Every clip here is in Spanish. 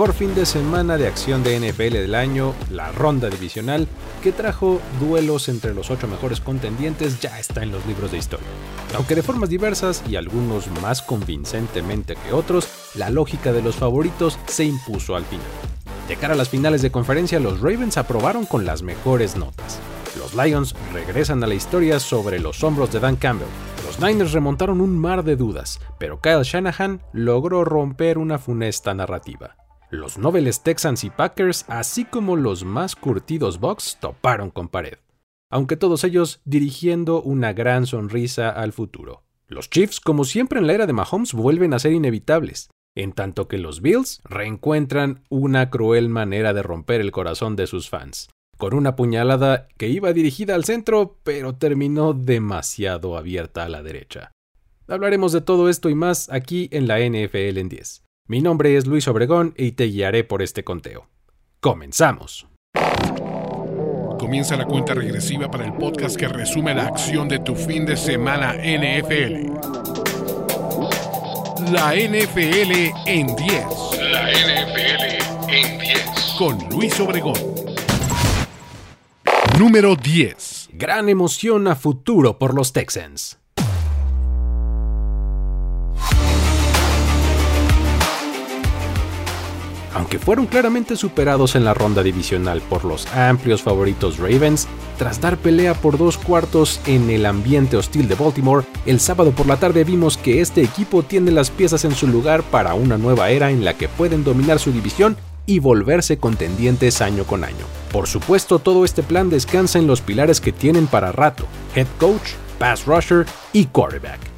mejor fin de semana de acción de NFL del año, la ronda divisional, que trajo duelos entre los ocho mejores contendientes, ya está en los libros de historia. Aunque de formas diversas y algunos más convincentemente que otros, la lógica de los favoritos se impuso al final. De cara a las finales de conferencia, los Ravens aprobaron con las mejores notas. Los Lions regresan a la historia sobre los hombros de Dan Campbell. Los Niners remontaron un mar de dudas, pero Kyle Shanahan logró romper una funesta narrativa. Los nobles Texans y Packers, así como los más curtidos Bucks, toparon con pared. Aunque todos ellos dirigiendo una gran sonrisa al futuro. Los Chiefs, como siempre en la era de Mahomes, vuelven a ser inevitables en tanto que los Bills reencuentran una cruel manera de romper el corazón de sus fans, con una puñalada que iba dirigida al centro, pero terminó demasiado abierta a la derecha. Hablaremos de todo esto y más aquí en la NFL en 10. Mi nombre es Luis Obregón y te guiaré por este conteo. ¡Comenzamos! Comienza la cuenta regresiva para el podcast que resume la acción de tu fin de semana NFL. La NFL en 10. La NFL en 10. Con Luis Obregón. Número 10. Gran emoción a futuro por los Texans. Aunque fueron claramente superados en la ronda divisional por los amplios favoritos Ravens, tras dar pelea por dos cuartos en el ambiente hostil de Baltimore, el sábado por la tarde vimos que este equipo tiene las piezas en su lugar para una nueva era en la que pueden dominar su división y volverse contendientes año con año. Por supuesto, todo este plan descansa en los pilares que tienen para rato, head coach, pass rusher y quarterback.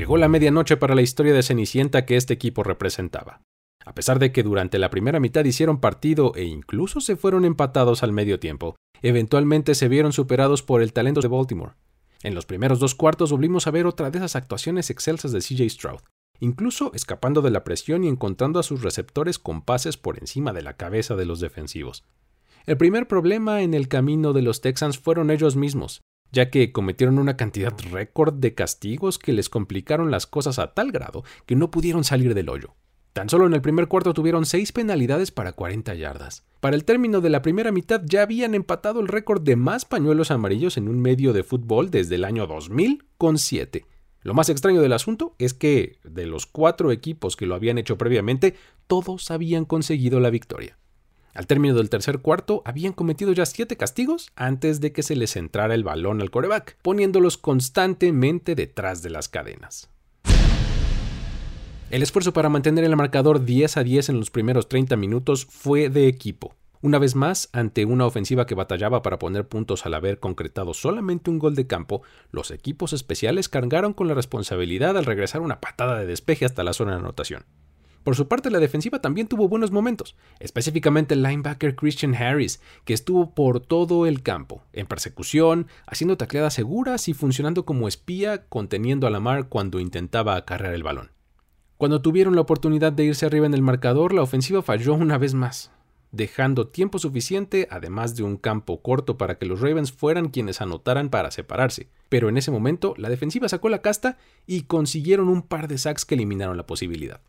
Llegó la medianoche para la historia de Cenicienta que este equipo representaba. A pesar de que durante la primera mitad hicieron partido e incluso se fueron empatados al medio tiempo, eventualmente se vieron superados por el talento de Baltimore. En los primeros dos cuartos volvimos a ver otra de esas actuaciones excelsas de CJ Stroud, incluso escapando de la presión y encontrando a sus receptores con pases por encima de la cabeza de los defensivos. El primer problema en el camino de los Texans fueron ellos mismos, ya que cometieron una cantidad récord de castigos que les complicaron las cosas a tal grado que no pudieron salir del hoyo. Tan solo en el primer cuarto tuvieron seis penalidades para 40 yardas. Para el término de la primera mitad ya habían empatado el récord de más pañuelos amarillos en un medio de fútbol desde el año 2000 con 7. Lo más extraño del asunto es que, de los cuatro equipos que lo habían hecho previamente, todos habían conseguido la victoria. Al término del tercer cuarto, habían cometido ya siete castigos antes de que se les entrara el balón al coreback, poniéndolos constantemente detrás de las cadenas. El esfuerzo para mantener el marcador 10 a 10 en los primeros 30 minutos fue de equipo. Una vez más, ante una ofensiva que batallaba para poner puntos al haber concretado solamente un gol de campo, los equipos especiales cargaron con la responsabilidad al regresar una patada de despeje hasta la zona de anotación. Por su parte, la defensiva también tuvo buenos momentos, específicamente el linebacker Christian Harris, que estuvo por todo el campo, en persecución, haciendo tacleadas seguras y funcionando como espía, conteniendo a Lamar cuando intentaba acarrear el balón. Cuando tuvieron la oportunidad de irse arriba en el marcador, la ofensiva falló una vez más, dejando tiempo suficiente, además de un campo corto para que los Ravens fueran quienes anotaran para separarse. Pero en ese momento, la defensiva sacó la casta y consiguieron un par de sacks que eliminaron la posibilidad.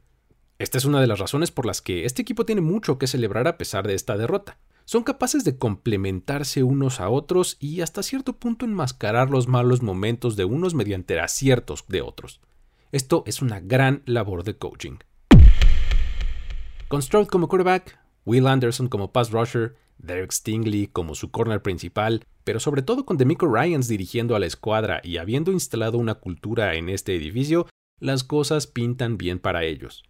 Esta es una de las razones por las que este equipo tiene mucho que celebrar a pesar de esta derrota. Son capaces de complementarse unos a otros y hasta cierto punto enmascarar los malos momentos de unos mediante aciertos de otros. Esto es una gran labor de coaching. Con Stroud como quarterback, Will Anderson como pass rusher, Derek Stingley como su corner principal, pero sobre todo con Demico Ryans dirigiendo a la escuadra y habiendo instalado una cultura en este edificio, las cosas pintan bien para ellos.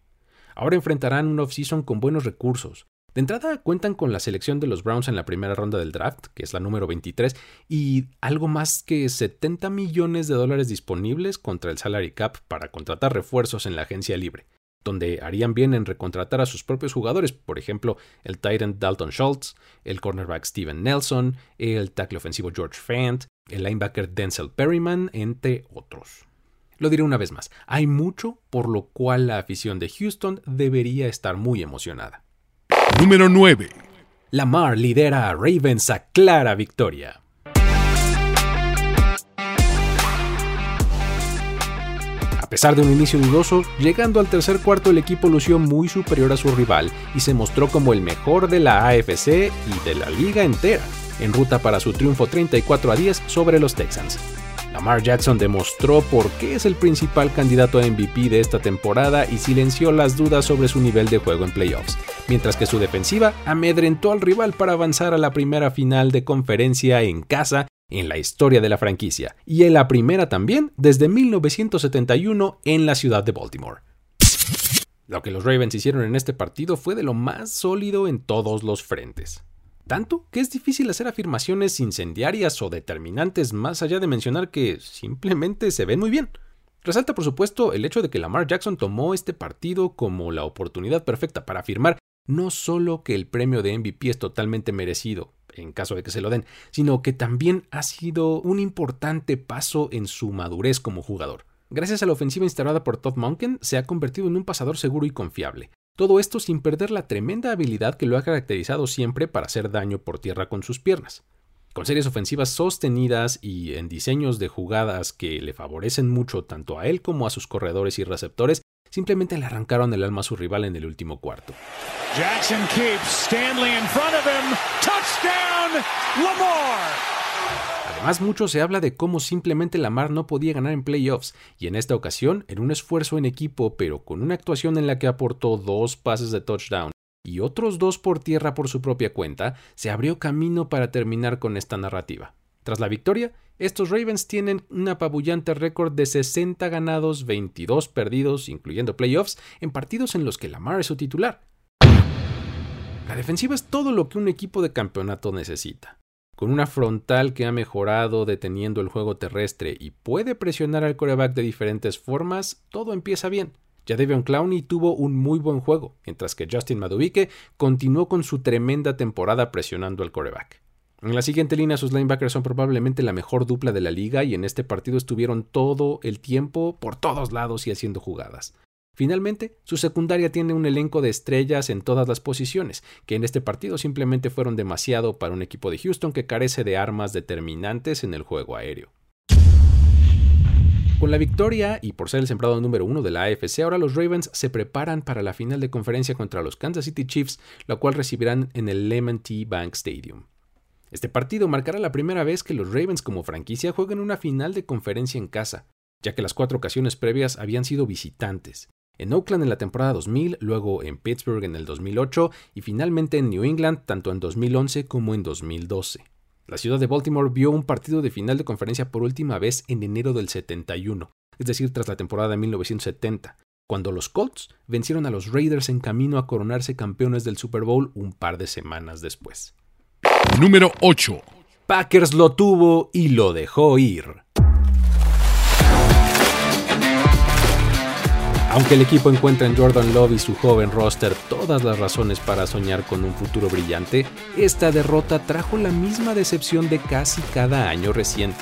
Ahora enfrentarán un offseason con buenos recursos. De entrada cuentan con la selección de los Browns en la primera ronda del draft, que es la número 23, y algo más que 70 millones de dólares disponibles contra el salary cap para contratar refuerzos en la agencia libre, donde harían bien en recontratar a sus propios jugadores, por ejemplo, el Titan Dalton Schultz, el cornerback Steven Nelson, el tackle ofensivo George Fant, el linebacker Denzel Perryman, entre otros. Lo diré una vez más, hay mucho por lo cual la afición de Houston debería estar muy emocionada. Número 9. Lamar lidera a Ravens a clara victoria. pesar de un inicio dudoso, llegando al tercer cuarto el equipo lució muy superior a su rival y se mostró como el mejor de la AFC y de la liga entera, en ruta para su triunfo 34 a 10 sobre los Texans. Lamar Jackson demostró por qué es el principal candidato a MVP de esta temporada y silenció las dudas sobre su nivel de juego en playoffs, mientras que su defensiva amedrentó al rival para avanzar a la primera final de conferencia en casa en la historia de la franquicia, y en la primera también desde 1971 en la ciudad de Baltimore. Lo que los Ravens hicieron en este partido fue de lo más sólido en todos los frentes. Tanto que es difícil hacer afirmaciones incendiarias o determinantes más allá de mencionar que simplemente se ven muy bien. Resalta por supuesto el hecho de que Lamar Jackson tomó este partido como la oportunidad perfecta para afirmar no solo que el premio de MVP es totalmente merecido, en caso de que se lo den, sino que también ha sido un importante paso en su madurez como jugador. Gracias a la ofensiva instalada por Todd Monken, se ha convertido en un pasador seguro y confiable. Todo esto sin perder la tremenda habilidad que lo ha caracterizado siempre para hacer daño por tierra con sus piernas. Con series ofensivas sostenidas y en diseños de jugadas que le favorecen mucho tanto a él como a sus corredores y receptores, simplemente le arrancaron el alma a su rival en el último cuarto. Jackson keeps Stanley in front of him. Touchdown, Lamar. Además, mucho se habla de cómo simplemente Lamar no podía ganar en playoffs, y en esta ocasión, en un esfuerzo en equipo, pero con una actuación en la que aportó dos pases de touchdown y otros dos por tierra por su propia cuenta, se abrió camino para terminar con esta narrativa. Tras la victoria, estos Ravens tienen un apabullante récord de 60 ganados, 22 perdidos, incluyendo playoffs, en partidos en los que Lamar es su titular. La defensiva es todo lo que un equipo de campeonato necesita. Con una frontal que ha mejorado deteniendo el juego terrestre y puede presionar al coreback de diferentes formas, todo empieza bien. Ya Jadeveon Clowney tuvo un muy buen juego, mientras que Justin Maduike continuó con su tremenda temporada presionando al coreback. En la siguiente línea sus linebackers son probablemente la mejor dupla de la liga y en este partido estuvieron todo el tiempo por todos lados y haciendo jugadas. Finalmente, su secundaria tiene un elenco de estrellas en todas las posiciones, que en este partido simplemente fueron demasiado para un equipo de Houston que carece de armas determinantes en el juego aéreo. Con la victoria y por ser el sembrado número uno de la AFC, ahora los Ravens se preparan para la final de conferencia contra los Kansas City Chiefs, la cual recibirán en el Lemon T Bank Stadium. Este partido marcará la primera vez que los Ravens como franquicia jueguen una final de conferencia en casa, ya que las cuatro ocasiones previas habían sido visitantes. En Oakland en la temporada 2000, luego en Pittsburgh en el 2008 y finalmente en New England tanto en 2011 como en 2012. La ciudad de Baltimore vio un partido de final de conferencia por última vez en enero del 71, es decir, tras la temporada de 1970, cuando los Colts vencieron a los Raiders en camino a coronarse campeones del Super Bowl un par de semanas después. Número 8. Packers lo tuvo y lo dejó ir. Aunque el equipo encuentra en Jordan Love y su joven roster todas las razones para soñar con un futuro brillante, esta derrota trajo la misma decepción de casi cada año reciente.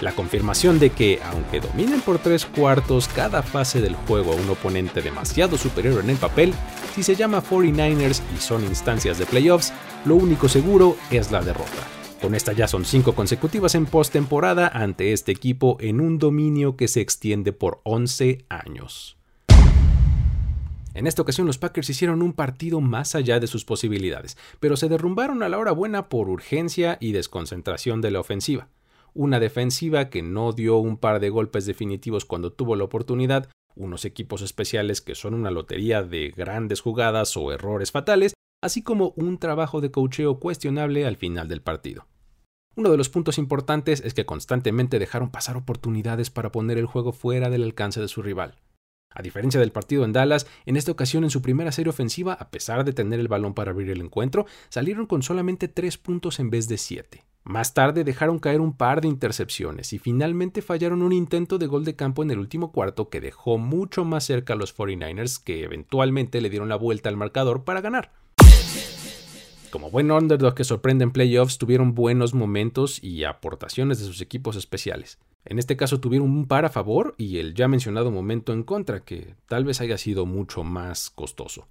La confirmación de que, aunque dominen por tres cuartos cada fase del juego a un oponente demasiado superior en el papel, si se llama 49ers y son instancias de playoffs, lo único seguro es la derrota. Con esta ya son cinco consecutivas en postemporada ante este equipo en un dominio que se extiende por 11 años. En esta ocasión los Packers hicieron un partido más allá de sus posibilidades, pero se derrumbaron a la hora buena por urgencia y desconcentración de la ofensiva. Una defensiva que no dio un par de golpes definitivos cuando tuvo la oportunidad, unos equipos especiales que son una lotería de grandes jugadas o errores fatales, así como un trabajo de cocheo cuestionable al final del partido. Uno de los puntos importantes es que constantemente dejaron pasar oportunidades para poner el juego fuera del alcance de su rival. A diferencia del partido en Dallas, en esta ocasión en su primera serie ofensiva, a pesar de tener el balón para abrir el encuentro, salieron con solamente 3 puntos en vez de 7. Más tarde dejaron caer un par de intercepciones y finalmente fallaron un intento de gol de campo en el último cuarto que dejó mucho más cerca a los 49ers que eventualmente le dieron la vuelta al marcador para ganar. Como buen underdog que sorprende en playoffs, tuvieron buenos momentos y aportaciones de sus equipos especiales. En este caso tuvieron un par a favor y el ya mencionado momento en contra, que tal vez haya sido mucho más costoso.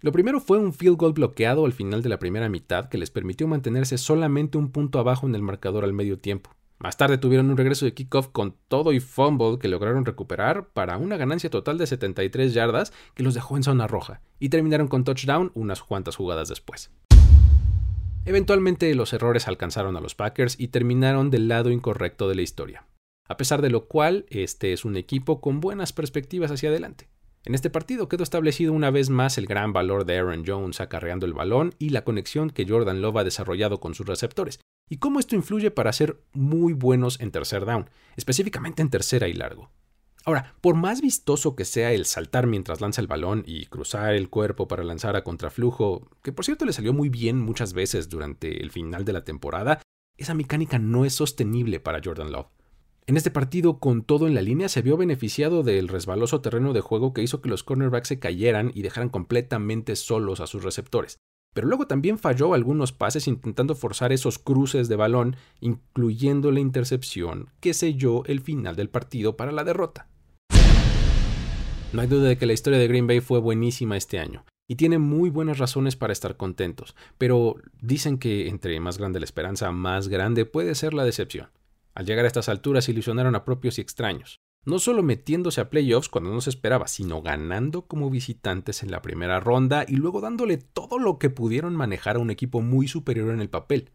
Lo primero fue un field goal bloqueado al final de la primera mitad que les permitió mantenerse solamente un punto abajo en el marcador al medio tiempo. Más tarde tuvieron un regreso de kickoff con todo y fumble que lograron recuperar para una ganancia total de 73 yardas que los dejó en zona roja y terminaron con touchdown unas cuantas jugadas después. Eventualmente los errores alcanzaron a los Packers y terminaron del lado incorrecto de la historia, a pesar de lo cual este es un equipo con buenas perspectivas hacia adelante. En este partido quedó establecido una vez más el gran valor de Aaron Jones acarreando el balón y la conexión que Jordan Love ha desarrollado con sus receptores, y cómo esto influye para ser muy buenos en tercer down, específicamente en tercera y largo. Ahora, por más vistoso que sea el saltar mientras lanza el balón y cruzar el cuerpo para lanzar a contraflujo, que por cierto le salió muy bien muchas veces durante el final de la temporada, esa mecánica no es sostenible para Jordan Love. En este partido, con todo en la línea, se vio beneficiado del resbaloso terreno de juego que hizo que los cornerbacks se cayeran y dejaran completamente solos a sus receptores. Pero luego también falló algunos pases intentando forzar esos cruces de balón, incluyendo la intercepción que selló el final del partido para la derrota. No hay duda de que la historia de Green Bay fue buenísima este año, y tiene muy buenas razones para estar contentos, pero dicen que entre más grande la esperanza, más grande puede ser la decepción. Al llegar a estas alturas ilusionaron a propios y extraños, no solo metiéndose a playoffs cuando no se esperaba, sino ganando como visitantes en la primera ronda y luego dándole todo lo que pudieron manejar a un equipo muy superior en el papel.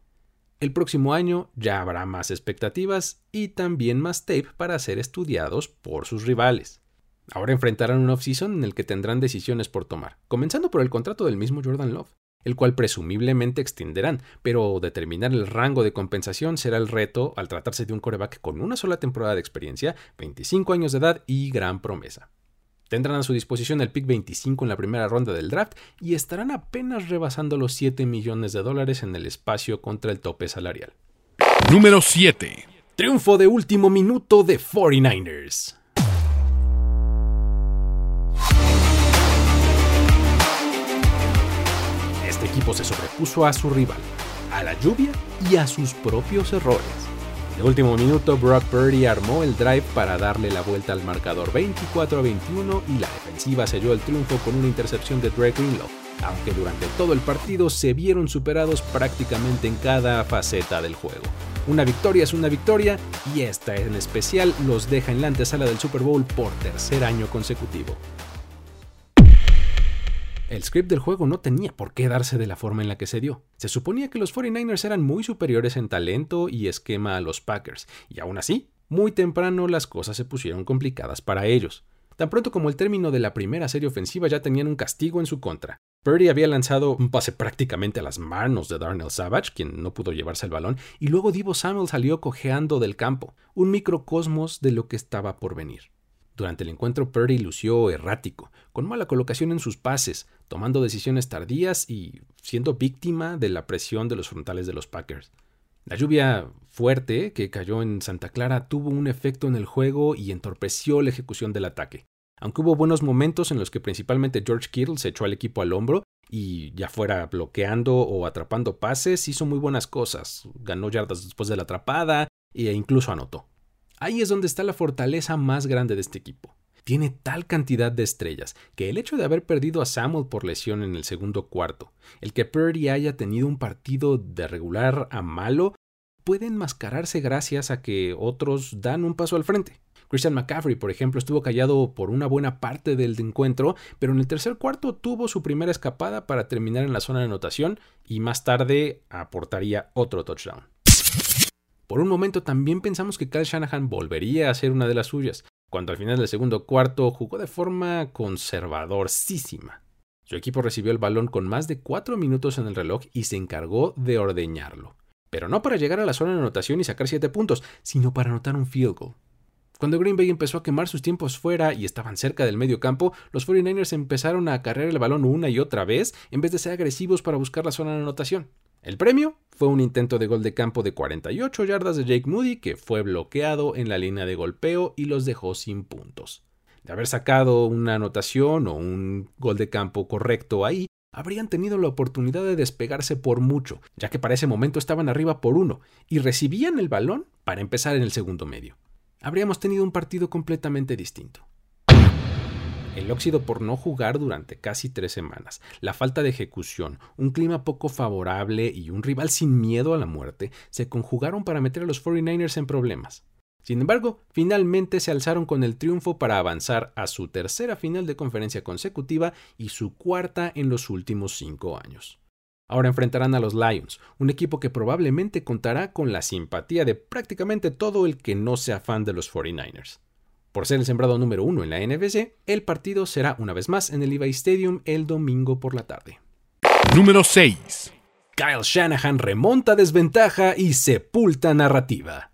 El próximo año ya habrá más expectativas y también más tape para ser estudiados por sus rivales. Ahora enfrentarán un off-season en el que tendrán decisiones por tomar, comenzando por el contrato del mismo Jordan Love, el cual presumiblemente extenderán, pero determinar el rango de compensación será el reto al tratarse de un coreback con una sola temporada de experiencia, 25 años de edad y gran promesa. Tendrán a su disposición el pick 25 en la primera ronda del draft y estarán apenas rebasando los 7 millones de dólares en el espacio contra el tope salarial. Número 7. Triunfo de último minuto de 49ers. Equipo se sobrepuso a su rival, a la lluvia y a sus propios errores. De último minuto, Brock Purdy armó el drive para darle la vuelta al marcador 24 a 21 y la defensiva selló el triunfo con una intercepción de Drake Greenlow, aunque durante todo el partido se vieron superados prácticamente en cada faceta del juego. Una victoria es una victoria y esta en especial los deja en la antesala del Super Bowl por tercer año consecutivo. El script del juego no tenía por qué darse de la forma en la que se dio. Se suponía que los 49ers eran muy superiores en talento y esquema a los Packers, y aún así, muy temprano las cosas se pusieron complicadas para ellos. Tan pronto como el término de la primera serie ofensiva ya tenían un castigo en su contra. Purdy había lanzado un pase prácticamente a las manos de Darnell Savage, quien no pudo llevarse el balón, y luego Divo Samuel salió cojeando del campo, un microcosmos de lo que estaba por venir. Durante el encuentro, Purdy lució errático, con mala colocación en sus pases, tomando decisiones tardías y siendo víctima de la presión de los frontales de los Packers. La lluvia fuerte que cayó en Santa Clara tuvo un efecto en el juego y entorpeció la ejecución del ataque. Aunque hubo buenos momentos en los que principalmente George Kittle se echó al equipo al hombro y ya fuera bloqueando o atrapando pases, hizo muy buenas cosas. Ganó yardas después de la atrapada e incluso anotó. Ahí es donde está la fortaleza más grande de este equipo. Tiene tal cantidad de estrellas que el hecho de haber perdido a Samuel por lesión en el segundo cuarto, el que Purdy haya tenido un partido de regular a malo, puede enmascararse gracias a que otros dan un paso al frente. Christian McCaffrey, por ejemplo, estuvo callado por una buena parte del encuentro, pero en el tercer cuarto tuvo su primera escapada para terminar en la zona de anotación y más tarde aportaría otro touchdown. Por un momento también pensamos que Kyle Shanahan volvería a ser una de las suyas, cuando al final del segundo cuarto jugó de forma conservadorísima. Su equipo recibió el balón con más de cuatro minutos en el reloj y se encargó de ordeñarlo. Pero no para llegar a la zona de anotación y sacar siete puntos, sino para anotar un field goal. Cuando Green Bay empezó a quemar sus tiempos fuera y estaban cerca del medio campo, los 49ers empezaron a cargar el balón una y otra vez en vez de ser agresivos para buscar la zona de anotación. El premio fue un intento de gol de campo de 48 yardas de Jake Moody que fue bloqueado en la línea de golpeo y los dejó sin puntos. De haber sacado una anotación o un gol de campo correcto ahí, habrían tenido la oportunidad de despegarse por mucho, ya que para ese momento estaban arriba por uno y recibían el balón para empezar en el segundo medio. Habríamos tenido un partido completamente distinto. El óxido por no jugar durante casi tres semanas, la falta de ejecución, un clima poco favorable y un rival sin miedo a la muerte se conjugaron para meter a los 49ers en problemas. Sin embargo, finalmente se alzaron con el triunfo para avanzar a su tercera final de conferencia consecutiva y su cuarta en los últimos cinco años. Ahora enfrentarán a los Lions, un equipo que probablemente contará con la simpatía de prácticamente todo el que no sea fan de los 49ers. Por ser el sembrado número uno en la NFC, el partido será una vez más en el Levi Stadium el domingo por la tarde. Número 6. Kyle Shanahan remonta desventaja y sepulta narrativa.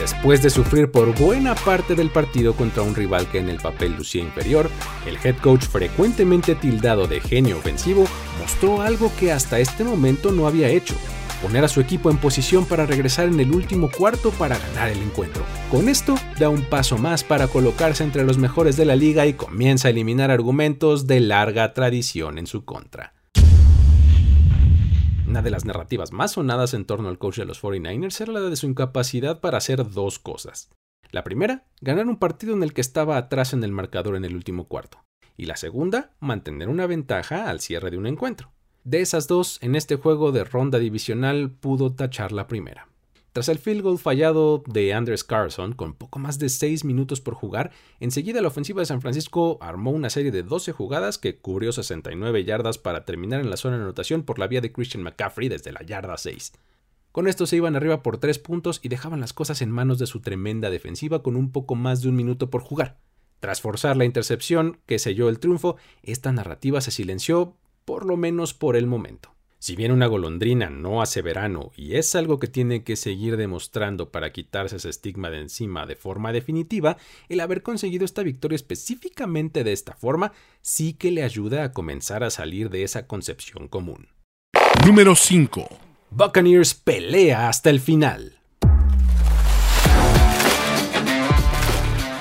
Después de sufrir por buena parte del partido contra un rival que en el papel lucía inferior, el head coach frecuentemente tildado de genio ofensivo mostró algo que hasta este momento no había hecho, poner a su equipo en posición para regresar en el último cuarto para ganar el encuentro. Con esto, da un paso más para colocarse entre los mejores de la liga y comienza a eliminar argumentos de larga tradición en su contra. Una de las narrativas más sonadas en torno al coach de los 49ers era la de su incapacidad para hacer dos cosas. La primera, ganar un partido en el que estaba atrás en el marcador en el último cuarto. Y la segunda, mantener una ventaja al cierre de un encuentro. De esas dos, en este juego de ronda divisional pudo tachar la primera. Tras el field goal fallado de Andres Carson, con poco más de 6 minutos por jugar, enseguida la ofensiva de San Francisco armó una serie de 12 jugadas que cubrió 69 yardas para terminar en la zona de anotación por la vía de Christian McCaffrey desde la yarda 6. Con esto se iban arriba por 3 puntos y dejaban las cosas en manos de su tremenda defensiva con un poco más de un minuto por jugar. Tras forzar la intercepción que selló el triunfo, esta narrativa se silenció, por lo menos por el momento. Si bien una golondrina no hace verano y es algo que tiene que seguir demostrando para quitarse ese estigma de encima de forma definitiva, el haber conseguido esta victoria específicamente de esta forma sí que le ayuda a comenzar a salir de esa concepción común. Número 5. Buccaneers pelea hasta el final.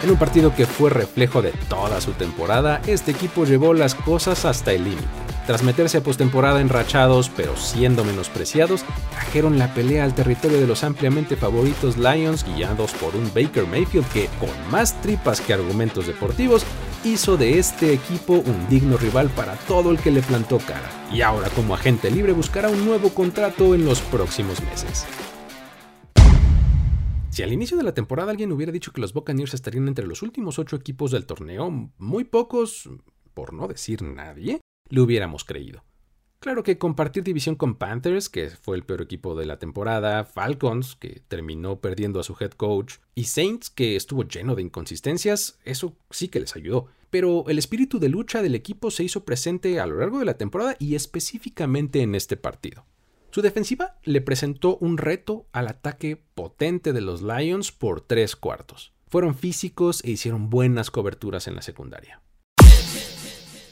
En un partido que fue reflejo de toda su temporada, este equipo llevó las cosas hasta el límite tras meterse a postemporada enrachados pero siendo menospreciados, trajeron la pelea al territorio de los ampliamente favoritos Lions guiados por un Baker Mayfield que, con más tripas que argumentos deportivos, hizo de este equipo un digno rival para todo el que le plantó cara. Y ahora como agente libre buscará un nuevo contrato en los próximos meses. Si al inicio de la temporada alguien hubiera dicho que los Buccaneers estarían entre los últimos ocho equipos del torneo, muy pocos, por no decir nadie, le hubiéramos creído. Claro que compartir división con Panthers, que fue el peor equipo de la temporada, Falcons, que terminó perdiendo a su head coach, y Saints, que estuvo lleno de inconsistencias, eso sí que les ayudó. Pero el espíritu de lucha del equipo se hizo presente a lo largo de la temporada y específicamente en este partido. Su defensiva le presentó un reto al ataque potente de los Lions por tres cuartos. Fueron físicos e hicieron buenas coberturas en la secundaria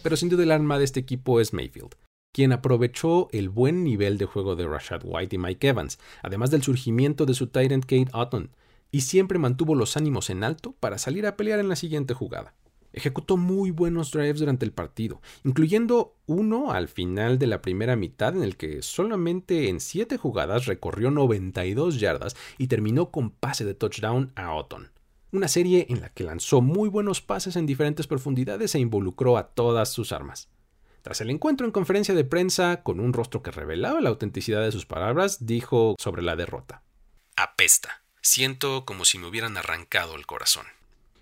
pero sin duda el arma de este equipo es Mayfield, quien aprovechó el buen nivel de juego de Rashad White y Mike Evans, además del surgimiento de su Tyrant Kate Otton, y siempre mantuvo los ánimos en alto para salir a pelear en la siguiente jugada. Ejecutó muy buenos drives durante el partido, incluyendo uno al final de la primera mitad en el que solamente en 7 jugadas recorrió 92 yardas y terminó con pase de touchdown a Otton una serie en la que lanzó muy buenos pases en diferentes profundidades e involucró a todas sus armas. Tras el encuentro en conferencia de prensa, con un rostro que revelaba la autenticidad de sus palabras, dijo sobre la derrota. Apesta. Siento como si me hubieran arrancado el corazón.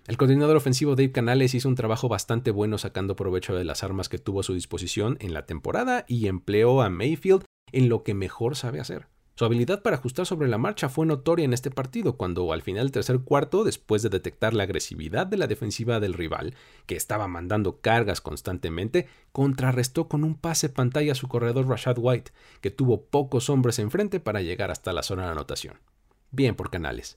El coordinador ofensivo Dave Canales hizo un trabajo bastante bueno sacando provecho de las armas que tuvo a su disposición en la temporada y empleó a Mayfield en lo que mejor sabe hacer, su habilidad para ajustar sobre la marcha fue notoria en este partido, cuando al final del tercer cuarto, después de detectar la agresividad de la defensiva del rival, que estaba mandando cargas constantemente, contrarrestó con un pase pantalla a su corredor Rashad White, que tuvo pocos hombres enfrente para llegar hasta la zona de anotación. Bien por Canales.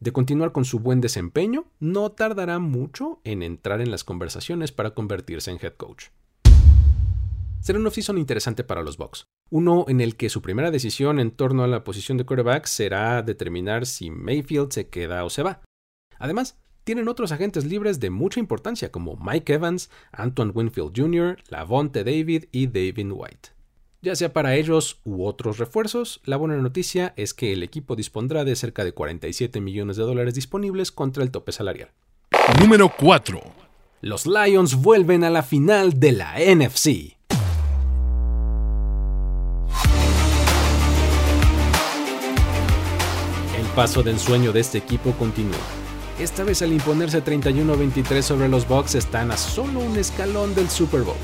De continuar con su buen desempeño, no tardará mucho en entrar en las conversaciones para convertirse en head coach. Será un off-season interesante para los Bucks. Uno en el que su primera decisión en torno a la posición de quarterback será determinar si Mayfield se queda o se va. Además, tienen otros agentes libres de mucha importancia como Mike Evans, Antoine Winfield Jr., Lavonte David y David White. Ya sea para ellos u otros refuerzos, la buena noticia es que el equipo dispondrá de cerca de 47 millones de dólares disponibles contra el tope salarial. Número 4. Los Lions vuelven a la final de la NFC. Paso del sueño de este equipo continúa. Esta vez al imponerse 31-23 sobre los Bucks están a solo un escalón del Super Bowl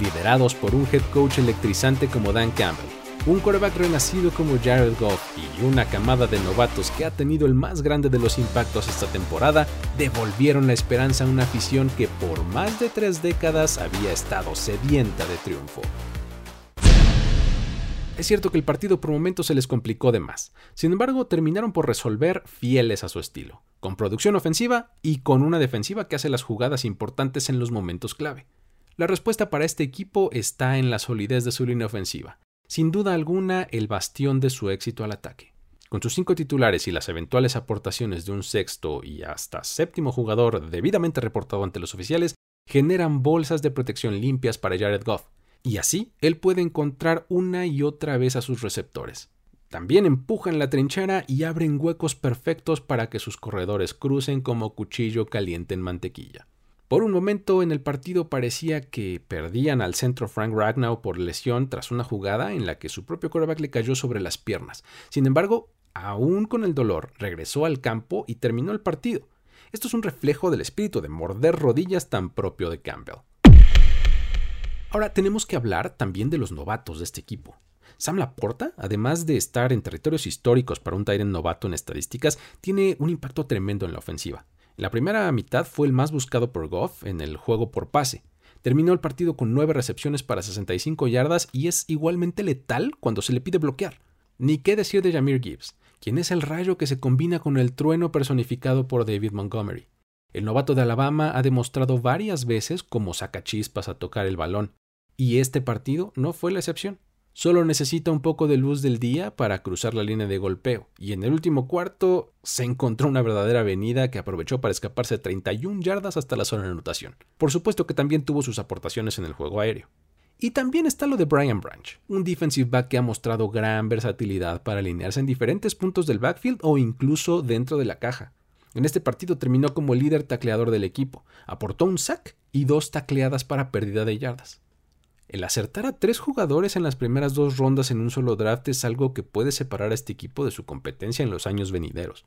liderados por un head coach electrizante como Dan Campbell, un quarterback renacido como Jared Goff y una camada de novatos que ha tenido el más grande de los impactos esta temporada, devolvieron la esperanza a una afición que por más de tres décadas había estado sedienta de triunfo. Es cierto que el partido por momentos se les complicó de más, sin embargo terminaron por resolver fieles a su estilo, con producción ofensiva y con una defensiva que hace las jugadas importantes en los momentos clave. La respuesta para este equipo está en la solidez de su línea ofensiva, sin duda alguna el bastión de su éxito al ataque. Con sus cinco titulares y las eventuales aportaciones de un sexto y hasta séptimo jugador debidamente reportado ante los oficiales, generan bolsas de protección limpias para Jared Goff, y así él puede encontrar una y otra vez a sus receptores. También empujan la trinchera y abren huecos perfectos para que sus corredores crucen como cuchillo caliente en mantequilla. Por un momento en el partido parecía que perdían al centro Frank Ragnow por lesión tras una jugada en la que su propio quarterback le cayó sobre las piernas. Sin embargo, aún con el dolor, regresó al campo y terminó el partido. Esto es un reflejo del espíritu de morder rodillas tan propio de Campbell. Ahora tenemos que hablar también de los novatos de este equipo. Sam Laporta, además de estar en territorios históricos para un Tyrant novato en estadísticas, tiene un impacto tremendo en la ofensiva. La primera mitad fue el más buscado por Goff en el juego por pase. Terminó el partido con 9 recepciones para 65 yardas y es igualmente letal cuando se le pide bloquear. Ni qué decir de Jamir Gibbs, quien es el rayo que se combina con el trueno personificado por David Montgomery. El novato de Alabama ha demostrado varias veces cómo saca chispas a tocar el balón, y este partido no fue la excepción. Solo necesita un poco de luz del día para cruzar la línea de golpeo, y en el último cuarto se encontró una verdadera avenida que aprovechó para escaparse 31 yardas hasta la zona de anotación. Por supuesto que también tuvo sus aportaciones en el juego aéreo. Y también está lo de Brian Branch, un defensive back que ha mostrado gran versatilidad para alinearse en diferentes puntos del backfield o incluso dentro de la caja. En este partido terminó como líder tacleador del equipo, aportó un sack y dos tacleadas para pérdida de yardas. El acertar a tres jugadores en las primeras dos rondas en un solo draft es algo que puede separar a este equipo de su competencia en los años venideros.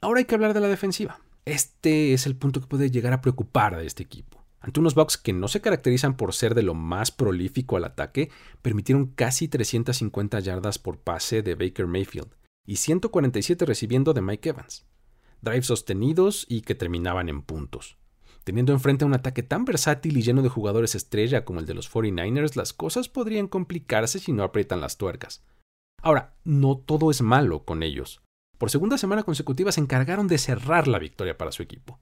Ahora hay que hablar de la defensiva. Este es el punto que puede llegar a preocupar a este equipo. Ante unos Bucks que no se caracterizan por ser de lo más prolífico al ataque, permitieron casi 350 yardas por pase de Baker Mayfield y 147 recibiendo de Mike Evans. Drives sostenidos y que terminaban en puntos. Teniendo enfrente a un ataque tan versátil y lleno de jugadores estrella como el de los 49ers, las cosas podrían complicarse si no aprietan las tuercas. Ahora, no todo es malo con ellos. Por segunda semana consecutiva se encargaron de cerrar la victoria para su equipo.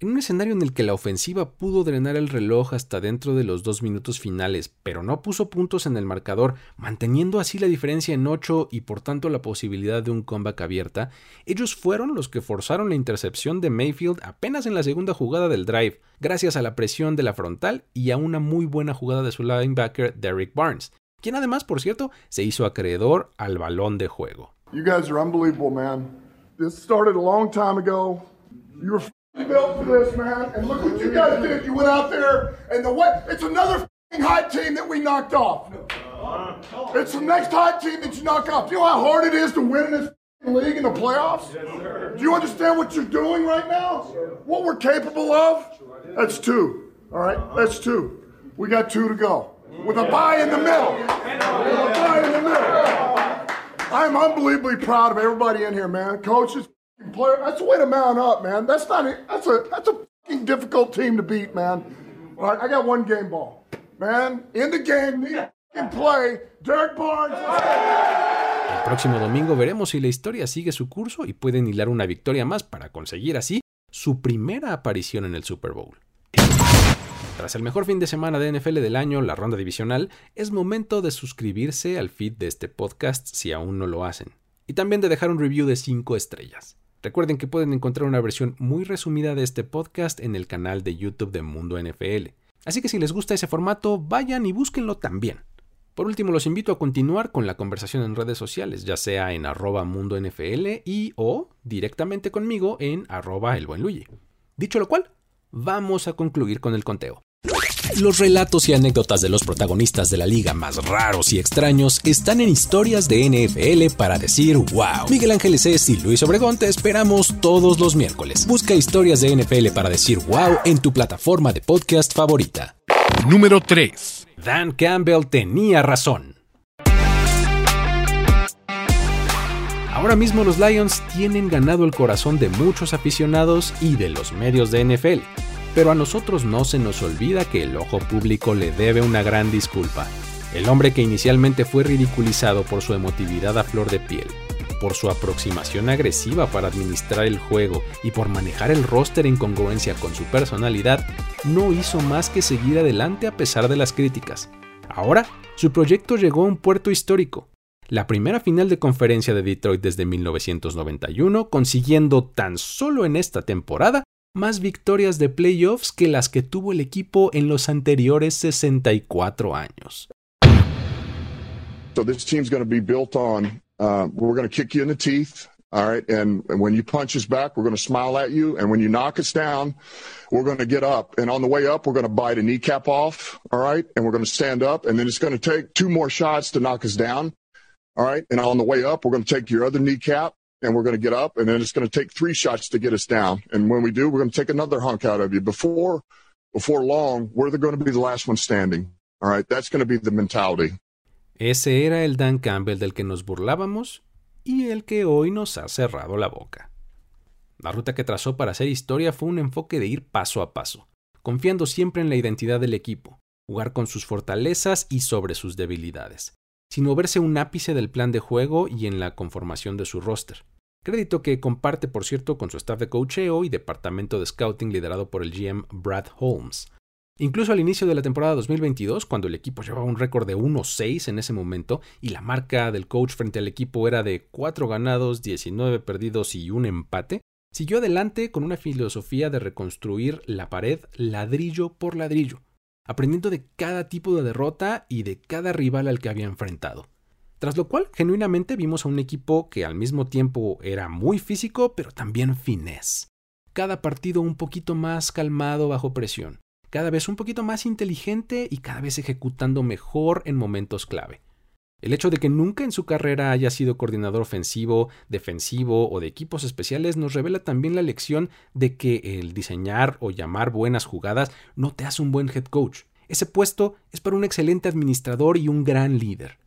En un escenario en el que la ofensiva pudo drenar el reloj hasta dentro de los dos minutos finales, pero no puso puntos en el marcador, manteniendo así la diferencia en 8 y por tanto la posibilidad de un comeback abierta, ellos fueron los que forzaron la intercepción de Mayfield apenas en la segunda jugada del drive, gracias a la presión de la frontal y a una muy buena jugada de su linebacker Derrick Barnes, quien además, por cierto, se hizo acreedor al balón de juego. You guys are unbelievable, man. This started a long time ago. You were built for this, man. And look what you guys did. You went out there and the what? It's another hot team that we knocked off. It's the next hot team that you knock off. Do you know how hard it is to win in this league in the playoffs? Do you understand what you're doing right now? What we're capable of? That's two. All right, that's two. We got two to go. With a bye in the middle. With a bye in the middle. I'm unbelievably proud of everybody in here, man. Coaches, player. That's the way to mount up, man. That's not. A, that's a. That's a fucking difficult team to beat, man. All right, I got one game ball, man. In the game, need a play. Derek Barnes. El próximo domingo veremos si la historia sigue su curso y pueden hilar una victoria más para conseguir así su primera aparición en el Super Bowl. Tras el mejor fin de semana de NFL del año, la ronda divisional, es momento de suscribirse al feed de este podcast si aún no lo hacen, y también de dejar un review de 5 estrellas. Recuerden que pueden encontrar una versión muy resumida de este podcast en el canal de YouTube de Mundo NFL. Así que si les gusta ese formato, vayan y búsquenlo también. Por último, los invito a continuar con la conversación en redes sociales, ya sea en arroba mundo NFL y o directamente conmigo en arroba el buen. Dicho lo cual, vamos a concluir con el conteo. Los relatos y anécdotas de los protagonistas de la liga más raros y extraños están en historias de NFL para decir wow. Miguel Ángeles es y Luis Obregón te esperamos todos los miércoles. Busca historias de NFL para decir wow en tu plataforma de podcast favorita. Número 3. Dan Campbell tenía razón. Ahora mismo los Lions tienen ganado el corazón de muchos aficionados y de los medios de NFL, pero a nosotros no se nos olvida que el ojo público le debe una gran disculpa. El hombre que inicialmente fue ridiculizado por su emotividad a flor de piel, por su aproximación agresiva para administrar el juego y por manejar el roster en congruencia con su personalidad, no hizo más que seguir adelante a pesar de las críticas. Ahora, su proyecto llegó a un puerto histórico, la primera final de conferencia de Detroit desde 1991, consiguiendo tan solo en esta temporada más victorias de playoffs que las que tuvo el equipo en los anteriores 64 años. So this team's going to be built on uh, we're going to kick you in the teeth. All right. And, and when you punch us back, we're going to smile at you. And when you knock us down, we're going to get up. And on the way up, we're going to bite a kneecap off. All right. And we're going to stand up. And then it's going to take two more shots to knock us down. All right. And on the way up, we're going to take your other kneecap and we're going to get up. And then it's going to take three shots to get us down. And when we do, we're going to take another hunk out of you. Before, before long, we're going to be the last one standing. All right. That's going to be the mentality. Ese era el Dan Campbell del que nos burlábamos y el que hoy nos ha cerrado la boca. La ruta que trazó para hacer historia fue un enfoque de ir paso a paso, confiando siempre en la identidad del equipo, jugar con sus fortalezas y sobre sus debilidades, sin moverse un ápice del plan de juego y en la conformación de su roster. Crédito que comparte, por cierto, con su staff de coacheo y departamento de scouting liderado por el GM Brad Holmes, Incluso al inicio de la temporada 2022, cuando el equipo llevaba un récord de 1-6 en ese momento y la marca del coach frente al equipo era de 4 ganados, 19 perdidos y un empate, siguió adelante con una filosofía de reconstruir la pared ladrillo por ladrillo, aprendiendo de cada tipo de derrota y de cada rival al que había enfrentado. Tras lo cual, genuinamente vimos a un equipo que al mismo tiempo era muy físico, pero también finés. Cada partido un poquito más calmado bajo presión cada vez un poquito más inteligente y cada vez ejecutando mejor en momentos clave. El hecho de que nunca en su carrera haya sido coordinador ofensivo, defensivo o de equipos especiales nos revela también la lección de que el diseñar o llamar buenas jugadas no te hace un buen head coach. Ese puesto es para un excelente administrador y un gran líder.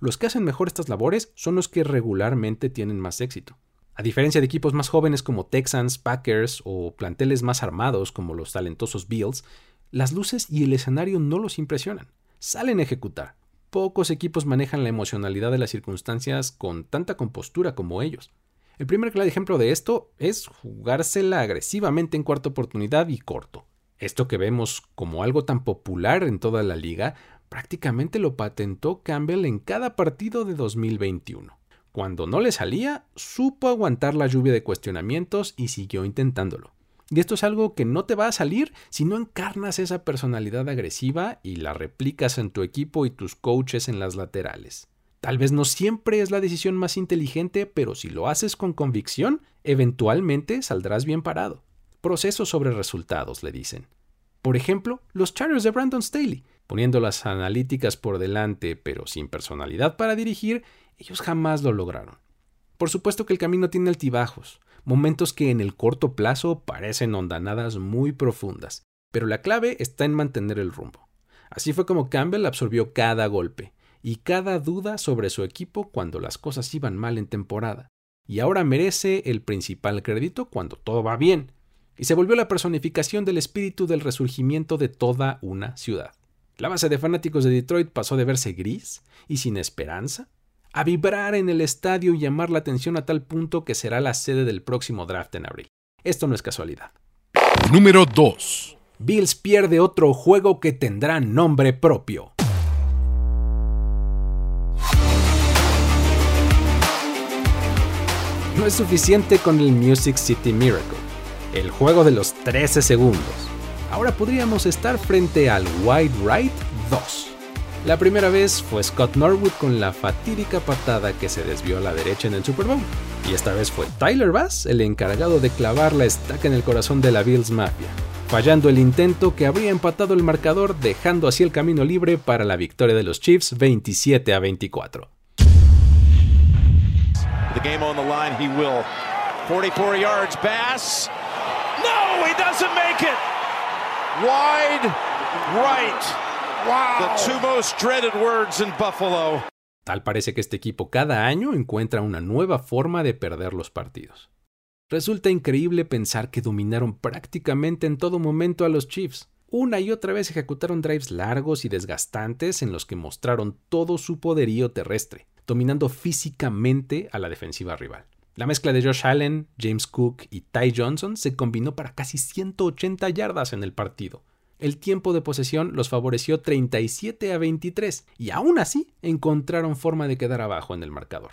Los que hacen mejor estas labores son los que regularmente tienen más éxito. A diferencia de equipos más jóvenes como Texans, Packers o planteles más armados como los talentosos Bills, las luces y el escenario no los impresionan, salen a ejecutar. Pocos equipos manejan la emocionalidad de las circunstancias con tanta compostura como ellos. El primer claro ejemplo de esto es jugársela agresivamente en cuarta oportunidad y corto. Esto que vemos como algo tan popular en toda la liga, prácticamente lo patentó Campbell en cada partido de 2021. Cuando no le salía, supo aguantar la lluvia de cuestionamientos y siguió intentándolo. Y esto es algo que no te va a salir si no encarnas esa personalidad agresiva y la replicas en tu equipo y tus coaches en las laterales. Tal vez no siempre es la decisión más inteligente, pero si lo haces con convicción, eventualmente saldrás bien parado. Procesos sobre resultados, le dicen. Por ejemplo, los Chargers de Brandon Staley, poniendo las analíticas por delante pero sin personalidad para dirigir, ellos jamás lo lograron. Por supuesto que el camino tiene altibajos, momentos que en el corto plazo parecen ondanadas muy profundas, pero la clave está en mantener el rumbo. Así fue como Campbell absorbió cada golpe y cada duda sobre su equipo cuando las cosas iban mal en temporada, y ahora merece el principal crédito cuando todo va bien, y se volvió la personificación del espíritu del resurgimiento de toda una ciudad. La base de fanáticos de Detroit pasó de verse gris y sin esperanza a vibrar en el estadio y llamar la atención a tal punto que será la sede del próximo draft en abril. Esto no es casualidad. Número 2. Bills pierde otro juego que tendrá nombre propio. No es suficiente con el Music City Miracle, el juego de los 13 segundos. Ahora podríamos estar frente al Wide Right 2 La primera vez fue Scott Norwood con la fatídica patada que se desvió a la derecha en el Super Bowl. Y esta vez fue Tyler Bass el encargado de clavar la estaca en el corazón de la Bills Mafia, fallando el intento que habría empatado el marcador, dejando así el camino libre para la victoria de los Chiefs 27 a 24. The game on the line, he will. 44 yards, Bass. No, he doesn't make it. Wide right. Tal parece que este equipo cada año encuentra una nueva forma de perder los partidos. Resulta increíble pensar que dominaron prácticamente en todo momento a los Chiefs. Una y otra vez ejecutaron drives largos y desgastantes en los que mostraron todo su poderío terrestre, dominando físicamente a la defensiva rival. La mezcla de Josh Allen, James Cook y Ty Johnson se combinó para casi 180 yardas en el partido, el tiempo de posesión los favoreció 37 a 23 y aún así encontraron forma de quedar abajo en el marcador.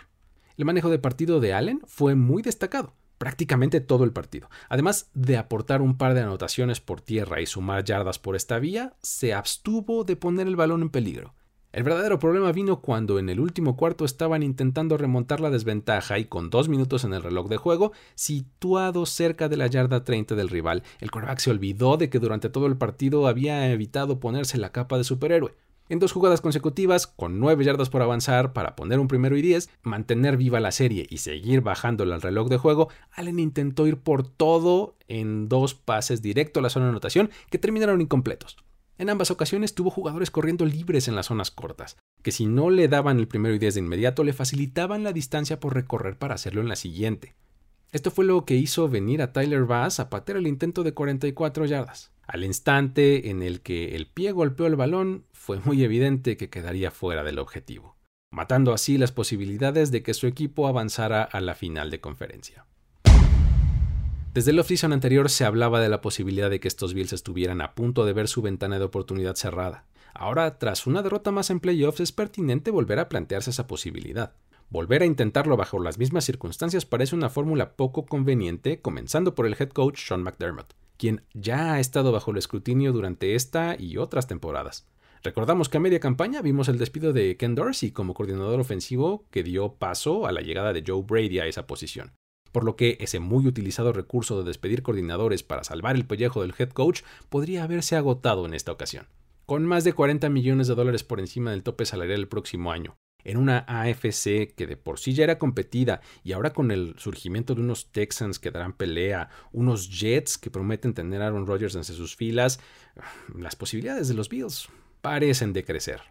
El manejo de partido de Allen fue muy destacado, prácticamente todo el partido. Además de aportar un par de anotaciones por tierra y sumar yardas por esta vía, se abstuvo de poner el balón en peligro. El verdadero problema vino cuando en el último cuarto estaban intentando remontar la desventaja y con dos minutos en el reloj de juego, situado cerca de la yarda 30 del rival, el quarterback se olvidó de que durante todo el partido había evitado ponerse la capa de superhéroe. En dos jugadas consecutivas, con nueve yardas por avanzar para poner un primero y diez, mantener viva la serie y seguir bajándole al reloj de juego, Allen intentó ir por todo en dos pases directo a la zona de anotación que terminaron incompletos. En ambas ocasiones tuvo jugadores corriendo libres en las zonas cortas, que si no le daban el primero y diez de inmediato le facilitaban la distancia por recorrer para hacerlo en la siguiente. Esto fue lo que hizo venir a Tyler Bass a patear el intento de 44 yardas. Al instante en el que el pie golpeó el balón, fue muy evidente que quedaría fuera del objetivo, matando así las posibilidades de que su equipo avanzara a la final de conferencia. Desde el off-season anterior se hablaba de la posibilidad de que estos Bills estuvieran a punto de ver su ventana de oportunidad cerrada. Ahora, tras una derrota más en playoffs, es pertinente volver a plantearse esa posibilidad. Volver a intentarlo bajo las mismas circunstancias parece una fórmula poco conveniente, comenzando por el head coach Sean McDermott, quien ya ha estado bajo el escrutinio durante esta y otras temporadas. Recordamos que a media campaña vimos el despido de Ken Dorsey como coordinador ofensivo que dio paso a la llegada de Joe Brady a esa posición por lo que ese muy utilizado recurso de despedir coordinadores para salvar el pellejo del head coach podría haberse agotado en esta ocasión. Con más de 40 millones de dólares por encima del tope salarial el próximo año, en una AFC que de por sí ya era competida y ahora con el surgimiento de unos Texans que darán pelea, unos Jets que prometen tener a Aaron Rodgers entre sus filas, las posibilidades de los Bills parecen decrecer.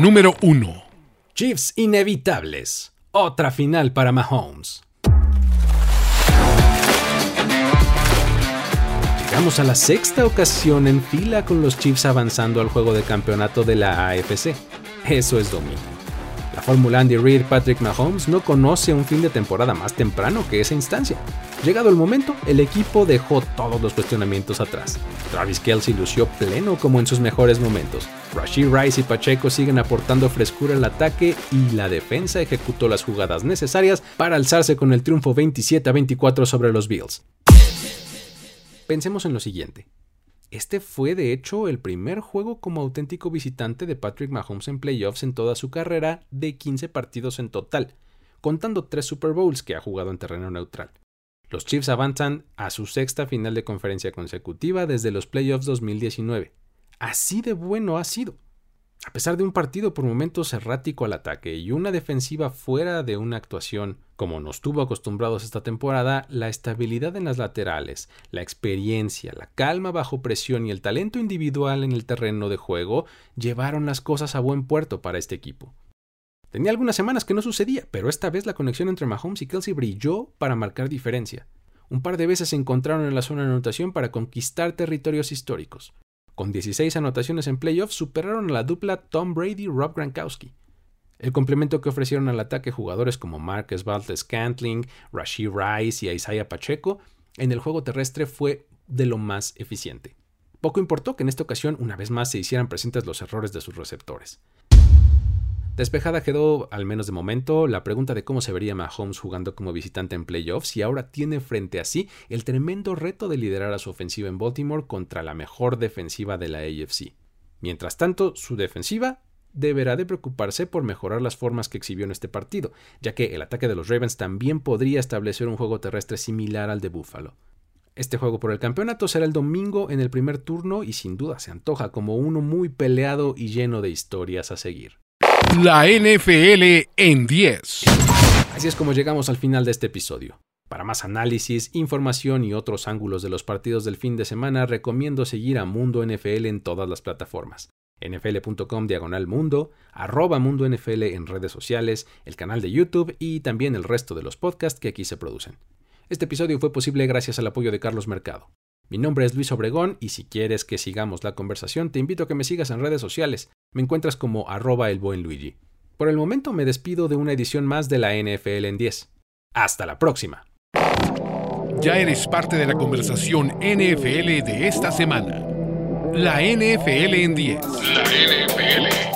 Número 1. Chiefs inevitables. Otra final para Mahomes. Llegamos a la sexta ocasión en fila con los Chiefs avanzando al juego de campeonato de la AFC. Eso es dominio. La fórmula Andy Reid Patrick Mahomes no conoce un fin de temporada más temprano que esa instancia. Llegado el momento, el equipo dejó todos los cuestionamientos atrás. Travis Kelsey lució pleno como en sus mejores momentos. Rashid Rice y Pacheco siguen aportando frescura al ataque y la defensa ejecutó las jugadas necesarias para alzarse con el triunfo 27 a 24 sobre los Bills. Pensemos en lo siguiente. Este fue de hecho el primer juego como auténtico visitante de Patrick Mahomes en playoffs en toda su carrera de 15 partidos en total, contando tres Super Bowls que ha jugado en terreno neutral. Los Chiefs avanzan a su sexta final de conferencia consecutiva desde los playoffs 2019. Así de bueno ha sido. A pesar de un partido por momentos errático al ataque y una defensiva fuera de una actuación como nos tuvo acostumbrados esta temporada, la estabilidad en las laterales, la experiencia, la calma bajo presión y el talento individual en el terreno de juego llevaron las cosas a buen puerto para este equipo. Tenía algunas semanas que no sucedía, pero esta vez la conexión entre Mahomes y Kelsey brilló para marcar diferencia. Un par de veces se encontraron en la zona de anotación para conquistar territorios históricos. Con 16 anotaciones en playoffs superaron a la dupla Tom Brady y Rob Gronkowski. El complemento que ofrecieron al ataque jugadores como Marcus Valdez Cantling, Rashid Rice y Isaiah Pacheco en el juego terrestre fue de lo más eficiente. Poco importó que en esta ocasión una vez más se hicieran presentes los errores de sus receptores. Despejada quedó, al menos de momento, la pregunta de cómo se vería Mahomes jugando como visitante en playoffs y ahora tiene frente a sí el tremendo reto de liderar a su ofensiva en Baltimore contra la mejor defensiva de la AFC. Mientras tanto, su defensiva deberá de preocuparse por mejorar las formas que exhibió en este partido, ya que el ataque de los Ravens también podría establecer un juego terrestre similar al de Buffalo. Este juego por el campeonato será el domingo en el primer turno y sin duda se antoja como uno muy peleado y lleno de historias a seguir. La NFL en 10. Así es como llegamos al final de este episodio. Para más análisis, información y otros ángulos de los partidos del fin de semana, recomiendo seguir a Mundo NFL en todas las plataformas. nfl.com diagonal mundo, arroba mundo NFL en redes sociales, el canal de YouTube y también el resto de los podcasts que aquí se producen. Este episodio fue posible gracias al apoyo de Carlos Mercado. Mi nombre es Luis Obregón y si quieres que sigamos la conversación te invito a que me sigas en redes sociales. Me encuentras como arroba el buen Luigi. Por el momento me despido de una edición más de la NFL en 10. Hasta la próxima. Ya eres parte de la conversación NFL de esta semana. La NFL en 10. La NFL